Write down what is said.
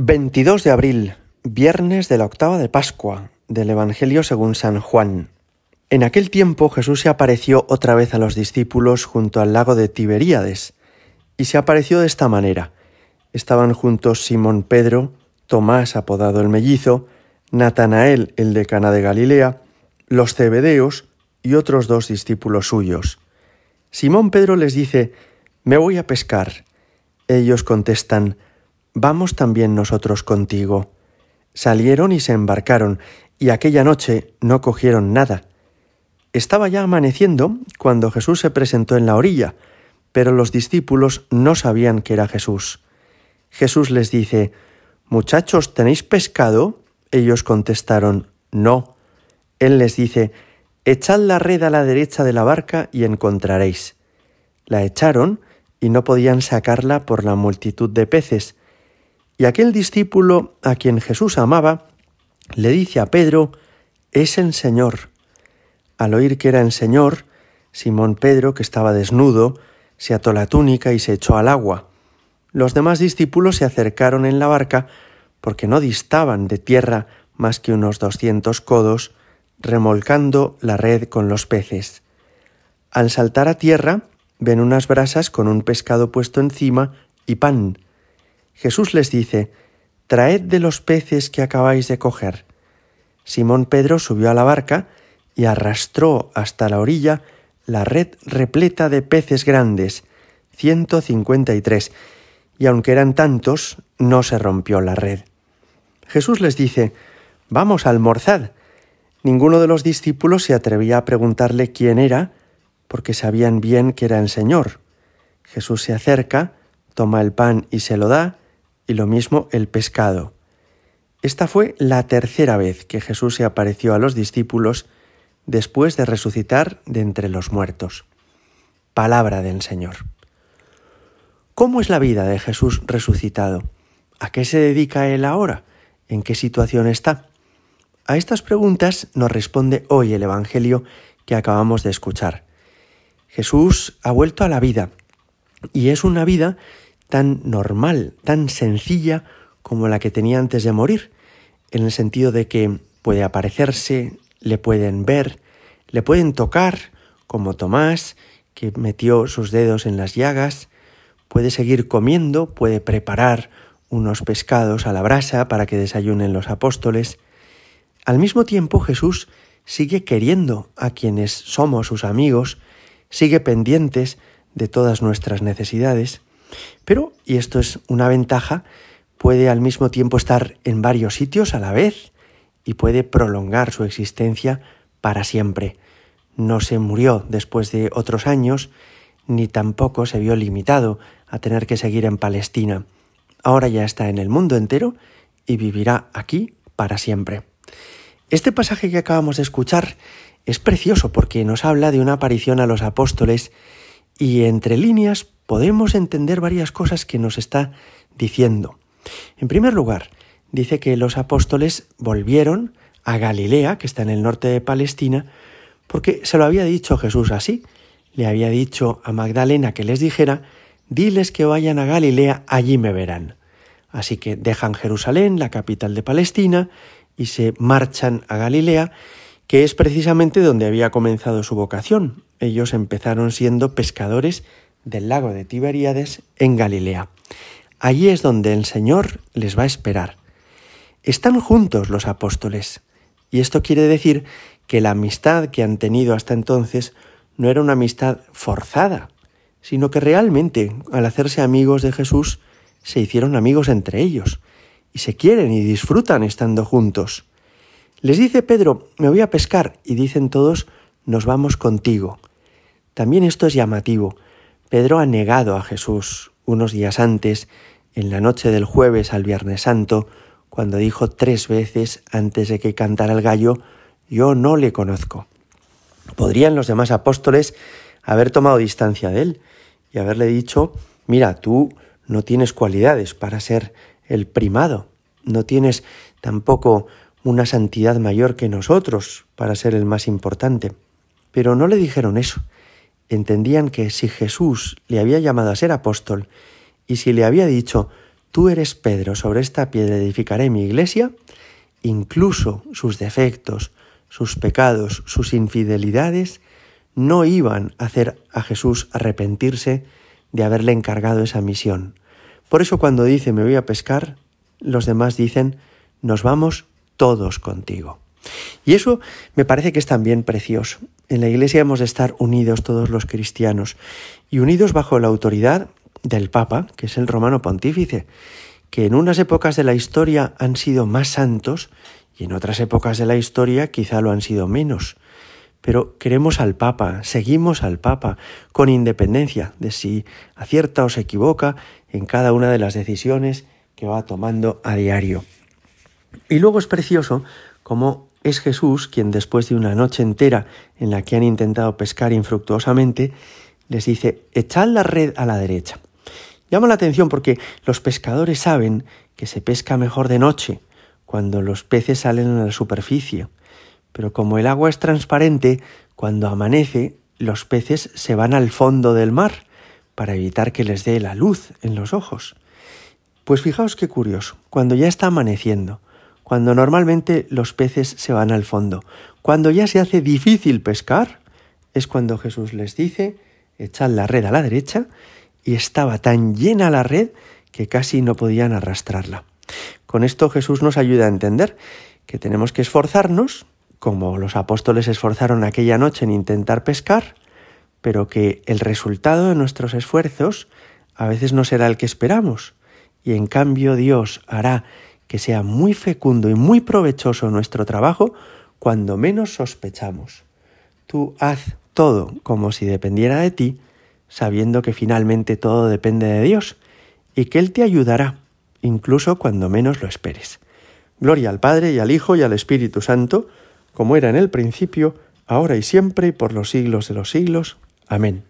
22 de abril, viernes de la octava de Pascua, del Evangelio según San Juan. En aquel tiempo Jesús se apareció otra vez a los discípulos junto al lago de Tiberíades, y se apareció de esta manera. Estaban juntos Simón Pedro, Tomás apodado el mellizo, Natanael el de Cana de Galilea, los Cebedeos y otros dos discípulos suyos. Simón Pedro les dice, Me voy a pescar. Ellos contestan, Vamos también nosotros contigo. Salieron y se embarcaron, y aquella noche no cogieron nada. Estaba ya amaneciendo cuando Jesús se presentó en la orilla, pero los discípulos no sabían que era Jesús. Jesús les dice, Muchachos, ¿tenéis pescado? Ellos contestaron, No. Él les dice, Echad la red a la derecha de la barca y encontraréis. La echaron y no podían sacarla por la multitud de peces, y aquel discípulo a quien Jesús amaba le dice a Pedro, es el Señor. Al oír que era el Señor, Simón Pedro, que estaba desnudo, se ató la túnica y se echó al agua. Los demás discípulos se acercaron en la barca porque no distaban de tierra más que unos doscientos codos, remolcando la red con los peces. Al saltar a tierra, ven unas brasas con un pescado puesto encima y pan. Jesús les dice, Traed de los peces que acabáis de coger. Simón Pedro subió a la barca y arrastró hasta la orilla la red repleta de peces grandes, ciento cincuenta y tres, y aunque eran tantos, no se rompió la red. Jesús les dice, Vamos, almorzad. Ninguno de los discípulos se atrevía a preguntarle quién era, porque sabían bien que era el Señor. Jesús se acerca, toma el pan y se lo da, y lo mismo el pescado. Esta fue la tercera vez que Jesús se apareció a los discípulos después de resucitar de entre los muertos. Palabra del Señor. ¿Cómo es la vida de Jesús resucitado? ¿A qué se dedica Él ahora? ¿En qué situación está? A estas preguntas nos responde hoy el Evangelio que acabamos de escuchar. Jesús ha vuelto a la vida y es una vida tan normal, tan sencilla como la que tenía antes de morir, en el sentido de que puede aparecerse, le pueden ver, le pueden tocar, como Tomás, que metió sus dedos en las llagas, puede seguir comiendo, puede preparar unos pescados a la brasa para que desayunen los apóstoles. Al mismo tiempo Jesús sigue queriendo a quienes somos sus amigos, sigue pendientes de todas nuestras necesidades. Pero, y esto es una ventaja, puede al mismo tiempo estar en varios sitios a la vez y puede prolongar su existencia para siempre. No se murió después de otros años, ni tampoco se vio limitado a tener que seguir en Palestina. Ahora ya está en el mundo entero y vivirá aquí para siempre. Este pasaje que acabamos de escuchar es precioso porque nos habla de una aparición a los apóstoles y entre líneas podemos entender varias cosas que nos está diciendo. En primer lugar, dice que los apóstoles volvieron a Galilea, que está en el norte de Palestina, porque se lo había dicho Jesús así. Le había dicho a Magdalena que les dijera, diles que vayan a Galilea, allí me verán. Así que dejan Jerusalén, la capital de Palestina, y se marchan a Galilea, que es precisamente donde había comenzado su vocación. Ellos empezaron siendo pescadores del lago de Tiberíades en Galilea. Allí es donde el Señor les va a esperar. Están juntos los apóstoles, y esto quiere decir que la amistad que han tenido hasta entonces no era una amistad forzada, sino que realmente, al hacerse amigos de Jesús, se hicieron amigos entre ellos, y se quieren y disfrutan estando juntos. Les dice Pedro, me voy a pescar, y dicen todos, nos vamos contigo. También esto es llamativo, Pedro ha negado a Jesús unos días antes, en la noche del jueves al Viernes Santo, cuando dijo tres veces antes de que cantara el gallo, yo no le conozco. Podrían los demás apóstoles haber tomado distancia de él y haberle dicho, mira, tú no tienes cualidades para ser el primado, no tienes tampoco una santidad mayor que nosotros para ser el más importante. Pero no le dijeron eso entendían que si Jesús le había llamado a ser apóstol y si le había dicho, tú eres Pedro, sobre esta piedra edificaré mi iglesia, incluso sus defectos, sus pecados, sus infidelidades, no iban a hacer a Jesús arrepentirse de haberle encargado esa misión. Por eso cuando dice me voy a pescar, los demás dicen nos vamos todos contigo. Y eso me parece que es también precioso. En la Iglesia hemos de estar unidos todos los cristianos y unidos bajo la autoridad del Papa, que es el romano pontífice, que en unas épocas de la historia han sido más santos y en otras épocas de la historia quizá lo han sido menos. Pero queremos al Papa, seguimos al Papa, con independencia de si acierta o se equivoca en cada una de las decisiones que va tomando a diario. Y luego es precioso como es Jesús quien después de una noche entera en la que han intentado pescar infructuosamente, les dice, echad la red a la derecha. Llama la atención porque los pescadores saben que se pesca mejor de noche, cuando los peces salen a la superficie. Pero como el agua es transparente, cuando amanece, los peces se van al fondo del mar para evitar que les dé la luz en los ojos. Pues fijaos qué curioso, cuando ya está amaneciendo, cuando normalmente los peces se van al fondo, cuando ya se hace difícil pescar, es cuando Jesús les dice, echad la red a la derecha, y estaba tan llena la red que casi no podían arrastrarla. Con esto Jesús nos ayuda a entender que tenemos que esforzarnos, como los apóstoles esforzaron aquella noche en intentar pescar, pero que el resultado de nuestros esfuerzos a veces no será el que esperamos, y en cambio Dios hará que sea muy fecundo y muy provechoso nuestro trabajo cuando menos sospechamos. Tú haz todo como si dependiera de ti, sabiendo que finalmente todo depende de Dios y que Él te ayudará, incluso cuando menos lo esperes. Gloria al Padre y al Hijo y al Espíritu Santo, como era en el principio, ahora y siempre y por los siglos de los siglos. Amén.